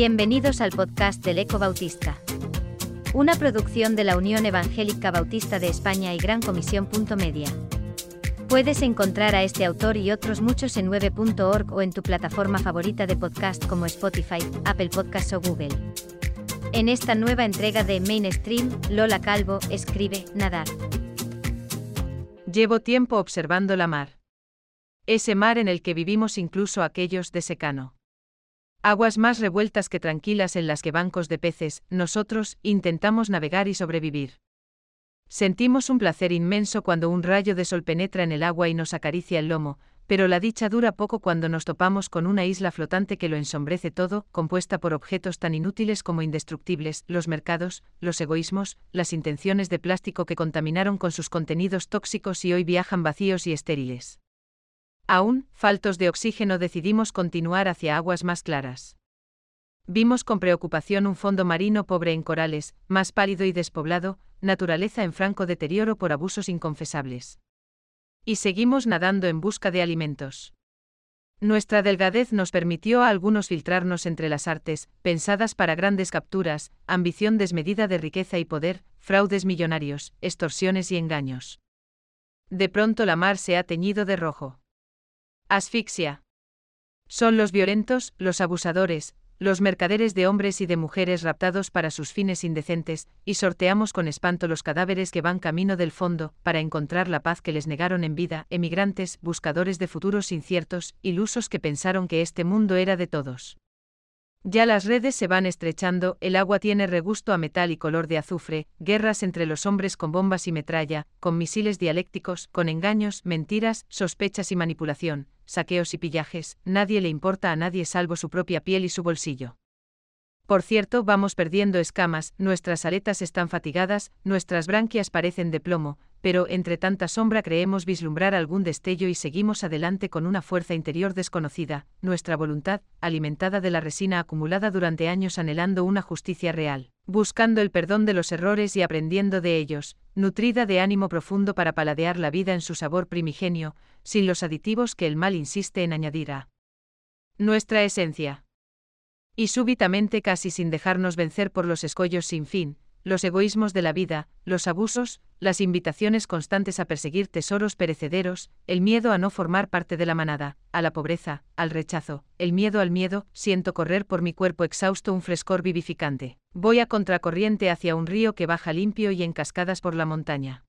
Bienvenidos al podcast del Eco Bautista. Una producción de la Unión Evangélica Bautista de España y Gran Comisión. Media. Puedes encontrar a este autor y otros muchos en 9.org o en tu plataforma favorita de podcast como Spotify, Apple Podcasts o Google. En esta nueva entrega de Mainstream, Lola Calvo escribe Nadar. Llevo tiempo observando la mar. Ese mar en el que vivimos incluso aquellos de secano. Aguas más revueltas que tranquilas en las que bancos de peces, nosotros, intentamos navegar y sobrevivir. Sentimos un placer inmenso cuando un rayo de sol penetra en el agua y nos acaricia el lomo, pero la dicha dura poco cuando nos topamos con una isla flotante que lo ensombrece todo, compuesta por objetos tan inútiles como indestructibles, los mercados, los egoísmos, las intenciones de plástico que contaminaron con sus contenidos tóxicos y hoy viajan vacíos y estériles. Aún, faltos de oxígeno, decidimos continuar hacia aguas más claras. Vimos con preocupación un fondo marino pobre en corales, más pálido y despoblado, naturaleza en franco deterioro por abusos inconfesables. Y seguimos nadando en busca de alimentos. Nuestra delgadez nos permitió a algunos filtrarnos entre las artes, pensadas para grandes capturas, ambición desmedida de riqueza y poder, fraudes millonarios, extorsiones y engaños. De pronto la mar se ha teñido de rojo. Asfixia. Son los violentos, los abusadores, los mercaderes de hombres y de mujeres raptados para sus fines indecentes, y sorteamos con espanto los cadáveres que van camino del fondo, para encontrar la paz que les negaron en vida, emigrantes, buscadores de futuros inciertos, ilusos que pensaron que este mundo era de todos. Ya las redes se van estrechando, el agua tiene regusto a metal y color de azufre, guerras entre los hombres con bombas y metralla, con misiles dialécticos, con engaños, mentiras, sospechas y manipulación, saqueos y pillajes, nadie le importa a nadie salvo su propia piel y su bolsillo. Por cierto, vamos perdiendo escamas, nuestras aletas están fatigadas, nuestras branquias parecen de plomo, pero entre tanta sombra creemos vislumbrar algún destello y seguimos adelante con una fuerza interior desconocida, nuestra voluntad, alimentada de la resina acumulada durante años anhelando una justicia real, buscando el perdón de los errores y aprendiendo de ellos, nutrida de ánimo profundo para paladear la vida en su sabor primigenio, sin los aditivos que el mal insiste en añadir a nuestra esencia. Y súbitamente casi sin dejarnos vencer por los escollos sin fin, los egoísmos de la vida, los abusos, las invitaciones constantes a perseguir tesoros perecederos, el miedo a no formar parte de la manada, a la pobreza, al rechazo, el miedo al miedo, siento correr por mi cuerpo exhausto un frescor vivificante. Voy a contracorriente hacia un río que baja limpio y en cascadas por la montaña.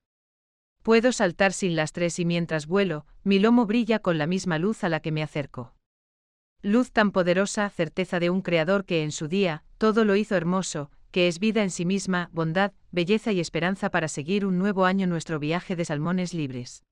Puedo saltar sin lastres y mientras vuelo, mi lomo brilla con la misma luz a la que me acerco. Luz tan poderosa, certeza de un Creador que en su día, todo lo hizo hermoso, que es vida en sí misma, bondad, belleza y esperanza para seguir un nuevo año nuestro viaje de salmones libres.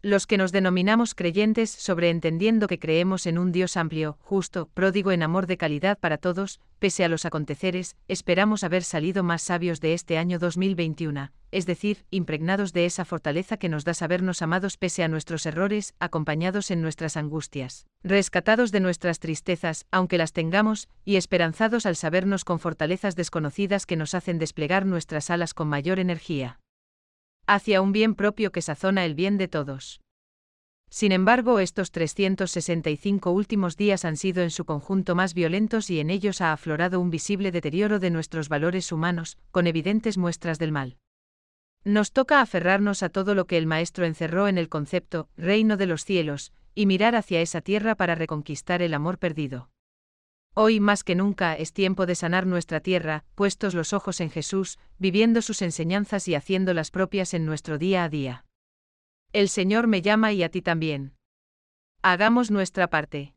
Los que nos denominamos creyentes, sobreentendiendo que creemos en un Dios amplio, justo, pródigo en amor de calidad para todos, pese a los aconteceres, esperamos haber salido más sabios de este año 2021, es decir, impregnados de esa fortaleza que nos da sabernos amados pese a nuestros errores, acompañados en nuestras angustias, rescatados de nuestras tristezas, aunque las tengamos, y esperanzados al sabernos con fortalezas desconocidas que nos hacen desplegar nuestras alas con mayor energía. Hacia un bien propio que sazona el bien de todos. Sin embargo, estos 365 últimos días han sido en su conjunto más violentos y en ellos ha aflorado un visible deterioro de nuestros valores humanos, con evidentes muestras del mal. Nos toca aferrarnos a todo lo que el Maestro encerró en el concepto reino de los cielos, y mirar hacia esa tierra para reconquistar el amor perdido. Hoy más que nunca es tiempo de sanar nuestra tierra, puestos los ojos en Jesús, viviendo sus enseñanzas y haciéndolas propias en nuestro día a día. El Señor me llama y a ti también. Hagamos nuestra parte.